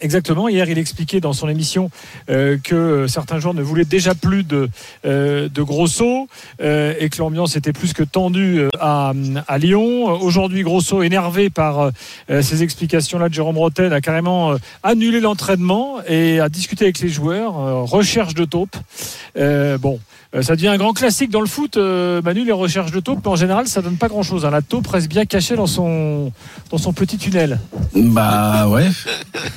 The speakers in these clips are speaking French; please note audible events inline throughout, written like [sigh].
Exactement. Hier, il expliquait dans son émission euh, que certains joueurs ne voulaient déjà plus de, euh, de Grosso euh, et que l'ambiance était plus que tendue euh, à, Lyon. Aujourd'hui, Grosso, énervé par euh, ces explications-là de Jérôme Roten, a carrément euh, annulé l'entraînement et a discuté avec les joueurs. euh, recherche de taupe. Euh, bon. Euh, Ça devient un grand classique dans le foot, euh, Manu, les recherches de taupe, mais en général, ça donne pas grand-chose. hein. La taupe reste bien cachée dans son, dans son petit tunnel. Bah ouais.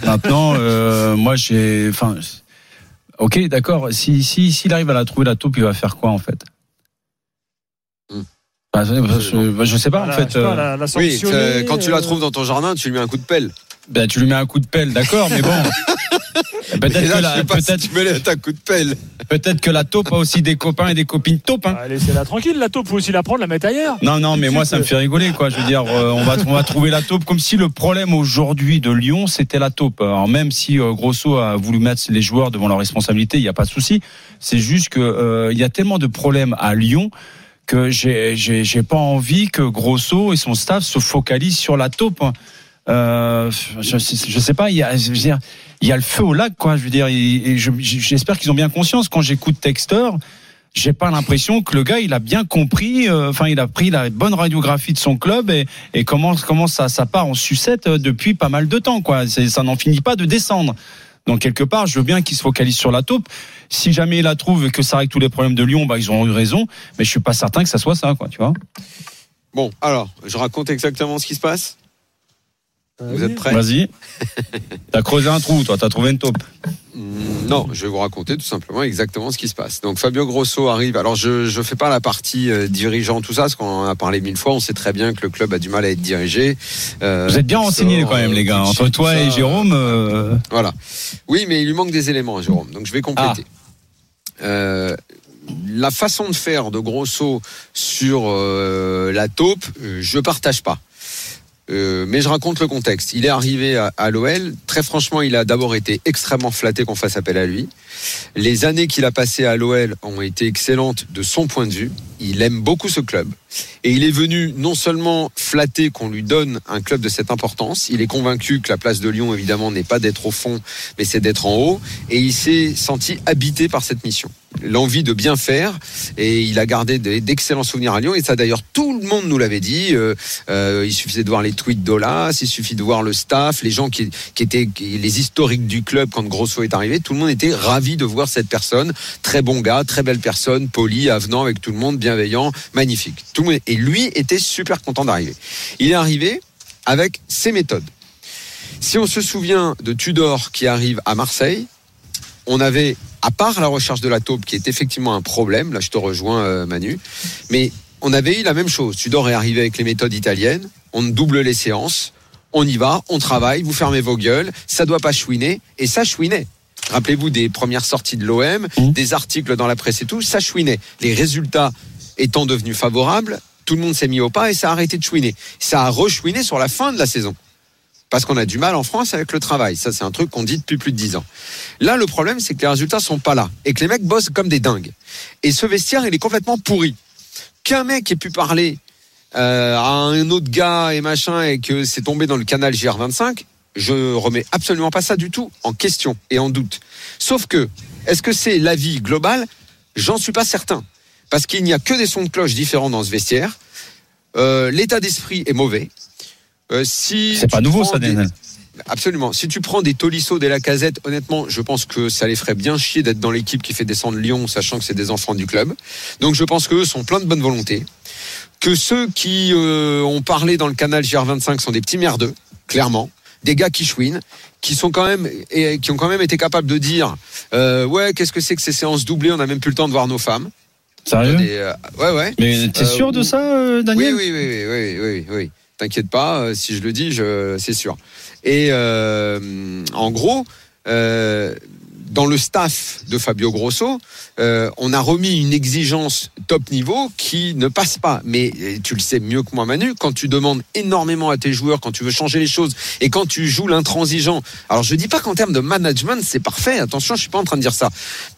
Maintenant, euh, moi j'ai. Enfin, ok, d'accord. Si si s'il arrive à la trouver la taupe, il va faire quoi en fait? Hmm. Bah, je, je sais pas en fait. pas, la, la Oui, euh, quand tu la trouves dans ton jardin, tu lui mets un coup de pelle. bah, tu lui mets un coup de pelle, d'accord, mais bon. [laughs] Peut-être là, que, je la, sais pas si peut-être, tu mets un coup de pelle. Peut-être que la taupe a aussi des copains et des copines taupes. Hein. Bah, Laissez-la tranquille, la taupe, faut aussi la prendre, la mettre ailleurs. Non, non, mais moi, ça me fait rigoler, quoi. Je veux dire, euh, on va, on va trouver la taupe comme si le problème aujourd'hui de Lyon, c'était la taupe. Alors, même si euh, Grosso a voulu mettre les joueurs devant leurs responsabilités, il n'y a pas de souci. C'est juste que euh, il y a tellement de problèmes à Lyon que j'ai, pas envie que Grosso et son staff se focalisent sur la taupe. hein. Euh, je, sais pas, il y a, le feu au lac, quoi. Je veux dire, et, et je- j'espère qu'ils ont bien conscience. Quand j'écoute Texter, j'ai pas l'impression que le gars il a bien compris euh, enfin il a pris la bonne radiographie de son club et, et comment ça part en sucette euh, depuis pas mal de temps quoi ça n'en finit pas de descendre donc quelque part je veux bien qu'il se focalise sur la taupe si jamais il la trouve et que ça règle tous les problèmes de Lyon bah ils ont eu raison mais je suis pas certain que ça soit ça quoi tu vois Bon, alors, je raconte exactement ce qui se passe. Vous êtes prêts vas-y [laughs] t'as creusé un trou toi t'as trouvé une taupe Mm, Non, je vais vous raconter tout simplement exactement ce qui se passe. Donc Fabio Grosso arrive. Alors je je fais pas la partie euh, dirigeant tout ça, parce qu'on en a parlé mille fois. On sait très bien que le club a du mal à être dirigé. Euh, vous êtes bien sort, quand même les gars entre toi et Jérôme euh, Voilà. Oui, mais il lui manque des éléments, Jérôme. Donc je vais compléter. Euh, la façon de faire de Grosso sur euh, la taupe, je partage pas. Euh, mais je raconte le contexte. Il est arrivé à, à l'OL. Très franchement, il a d'abord été extrêmement flatté qu'on fasse appel à lui. Les années qu'il a passées à l'OL ont été excellentes de son point de vue. Il aime beaucoup ce club. Et il est venu non seulement flatter qu'on lui donne un club de cette importance, il est convaincu que la place de Lyon, évidemment, n'est pas d'être au fond, mais c'est d'être en haut. Et il s'est senti habité par cette mission. L'envie de bien faire. Et il a gardé d'excellents souvenirs à Lyon. Et ça, d'ailleurs, tout le monde nous l'avait dit. Euh, euh, il suffisait de voir les tweets d'Olas, il suffit de voir le staff, les gens qui, étaient les historiques du club quand Grosso est arrivé. Tout le monde était ravi de voir cette personne. Très bon gars, très belle personne, poli, avenant avec tout le monde, bienveillant, magnifique. Tout le monde, et lui était super content d'arriver. Il est arrivé avec ses méthodes. Si on se souvient de Tudor qui arrive à Marseille, on avait, à part la recherche de la taupe, qui est effectivement un problème, là je te rejoins euh, Manu, mais on avait eu la même chose. Tudor est arrivé avec les méthodes italiennes, on double les séances, on y va, on travaille, vous fermez vos gueules, ça doit pas chouiner, et ça chouinait. Rappelez-vous des premières sorties de l'OM, Mhm. des articles dans la presse et tout, ça chouinait. Les résultats étant devenus favorables, tout le monde s'est mis au pas et ça a arrêté de chouiner. Ça a rechouiné sur la fin de la saison. Parce qu'on a du mal en France avec le travail. Ça, c'est un truc qu'on dit depuis plus de dix ans. Là, le problème, c'est que les résultats sont pas là. Et que les mecs bossent comme des dingues. Et ce vestiaire, il est complètement pourri. Qu'un mec ait pu parler euh, à un autre gars et machin et que c'est tombé dans le canal GR25, je remets absolument pas ça du tout en question et en doute. Sauf que, est-ce que c'est l'avis global J'en suis pas certain. Parce qu'il n'y a que des sons de cloche différents dans ce vestiaire. Euh, L'état d'esprit est mauvais. Euh, si c'est pas nouveau ça des- Daniel. Absolument. Si tu prends des Tolisso, des Lacazette, honnêtement, je pense que ça les ferait bien chier d'être dans l'équipe qui fait descendre Lyon, sachant que c'est des enfants du club. Donc je pense qu'eux sont pleins de bonne volonté. Que ceux qui euh, ont parlé dans le canal GR25 sont des petits merdeux, clairement. Des gars qui chouinent, qui sont quand même et qui ont quand même été capables de dire euh, ouais qu'est-ce que c'est que ces séances doublées, on n'a même plus le temps de voir nos femmes. Sérieux? Des, euh, ouais ouais. Mais t'es sûr de ça, Oui Daniel oui oui oui oui oui oui. T'inquiète pas, si je le dis, c'est sûr. Et en gros, dans le staff de Fabio Grosso, euh, on a remis une exigence top niveau qui ne passe pas. Mais tu le sais mieux que moi, Manu, quand tu demandes énormément à tes joueurs, quand tu veux changer les choses et quand tu joues l'intransigeant. Alors je dis pas qu'en termes de management c'est parfait. Attention, je suis pas en train de dire ça.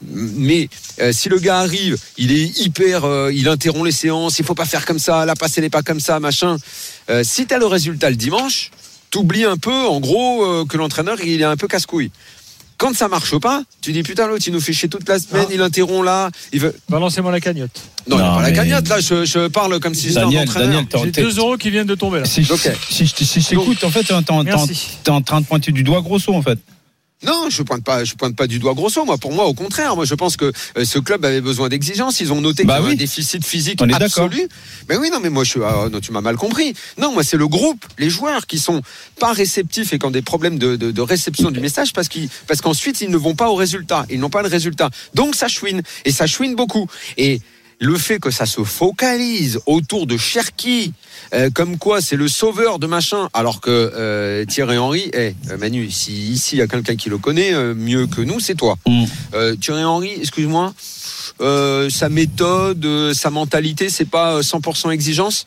Mais euh, si le gars arrive, il est hyper, euh, il interrompt les séances, il faut pas faire comme ça, la passe elle est pas comme ça, machin. Si tu as le résultat le dimanche, t'oublies un peu, en gros, que l'entraîneur il est un peu casse-couille. Quand ça marche pas, tu dis putain l'autre il nous fait chier toute la semaine, il interrompt là, il veut. Balancez-moi la cagnotte. Non, non pas la cagnotte là, je, je, parle comme si j'étais un entraîneur. J'ai 2 euros qui viennent de tomber là. Si, si, si, je t'écoute, en fait, t'es en train de pointer du doigt grosso en fait. Non, je pointe pas, je pointe pas du doigt grosso. Moi, pour moi, au contraire, moi, je pense que euh, ce club avait besoin d'exigences. Ils ont noté bah qu'il y avait un déficit physique absolu. Mais oui, non, mais moi, je, ah, non, tu m'as mal compris. Non, moi, c'est le groupe, les joueurs qui sont pas réceptifs et qui ont des problèmes de, de, de réception du message parce qu'ils, parce qu'ensuite, ils ne vont pas au résultat. Ils n'ont pas le résultat. Donc, ça chouine et ça chouine beaucoup. Et le fait que ça se focalise autour de Cherki, euh, comme quoi c'est le sauveur de machin, alors que euh, Thierry Henry, eh, euh, Manu, si ici il y a quelqu'un qui le connaît mieux que nous, c'est toi. Mm. Thierry Henry, excuse-moi, sa méthode, sa mentalité, c'est pas 100% exigence?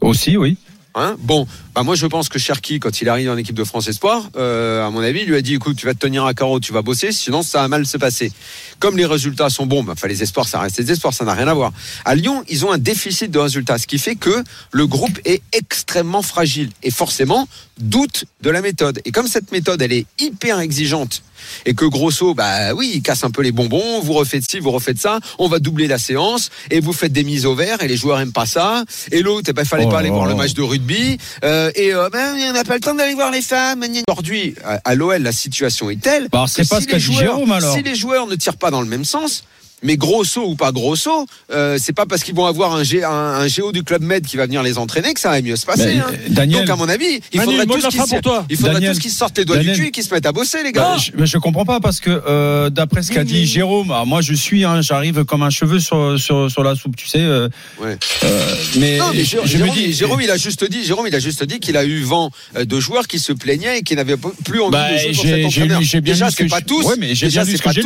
Aussi, oui. Hein bon, bah moi je pense que Cherki, quand il arrive en équipe de France Espoir, euh, à mon avis, il lui a dit écoute, tu vas te tenir à carreau, tu vas bosser, sinon ça va mal se passer. Comme les résultats sont bons, bah, les espoirs, ça reste des espoirs, ça n'a rien à voir. À Lyon, ils ont un déficit de résultats, ce qui fait que le groupe est extrêmement fragile et forcément doute de la méthode. Et comme cette méthode, elle est hyper exigeante et que Grosso, bah oui, il casse un peu les bonbons, vous refaites ci, vous refaites ça, on va doubler la séance et vous faites des mises au vert et les joueurs aiment pas ça. Et l'autre, il eh ben, fallait oh pas aller voir le match de rugby euh, et euh, ben, on n'a pas le temps d'aller voir les femmes. Aujourd'hui, à, l'OL, la situation est telle. Bah, c'est pas ce qu'a dit Jérôme alors. Si les joueurs ne tirent pas dans le même sens, mais grosso ou pas grosso, euh, c'est pas parce qu'ils vont avoir un, un, géo du club Med qui va venir les entraîner que ça va mieux se passer. Hein. Donc à mon avis, il faudrait tous qu'ils sortent les doigts du cul et qu'ils se mettent à bosser, les gars. Bah, je, mais je comprends pas parce que euh, d'après ce qu'a dit Jérôme, moi je suis, hein, j'arrive comme un cheveu sur, sur, sur la soupe, tu sais. Euh, ouais. Euh, mais, non, mais Jérôme, je me dis, Jérôme, il a juste dit, Jérôme, il a juste dit qu'il a eu vent euh, de joueurs qui se plaignaient et qui n'avaient plus envie bah, de jouer pour cet entraîneur. Déjà, c'est pas tous. mais j'ai bien vu ce que j'ai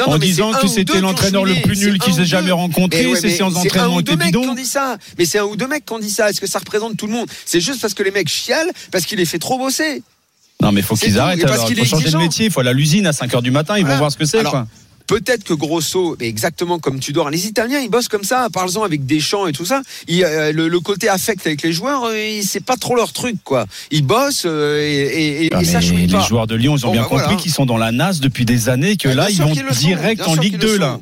en disant que c'était l'entraîneur le plus nul qu'ils aient jamais rencontré, ces séances d'entraînement étaient bidons. dit ça. Mais c'est un ou deux mecs qui ont dit ça. Est-ce que ça représente tout le monde? C'est juste parce que les mecs chialent, parce qu'il les fait trop bosser. Non, mais faut qu'ils arrêtent. il faut changer de métier. Il faut aller à l'usine à 5 h du matin. Ils vont voir ce que c'est. Peut-être que Grosso, exactement comme tu dors, les Italiens ils bossent comme ça, parlons avec des chants et tout ça. Euh, le, côté affect avec les joueurs, euh, c'est pas trop leur truc quoi. Ils bossent euh, et, et, ah, ça Les pas. joueurs de Lyon, ils ont bien bah, compris qu'ils sont dans la NAS depuis des années, que là ils vont direct en Ligue 2 là.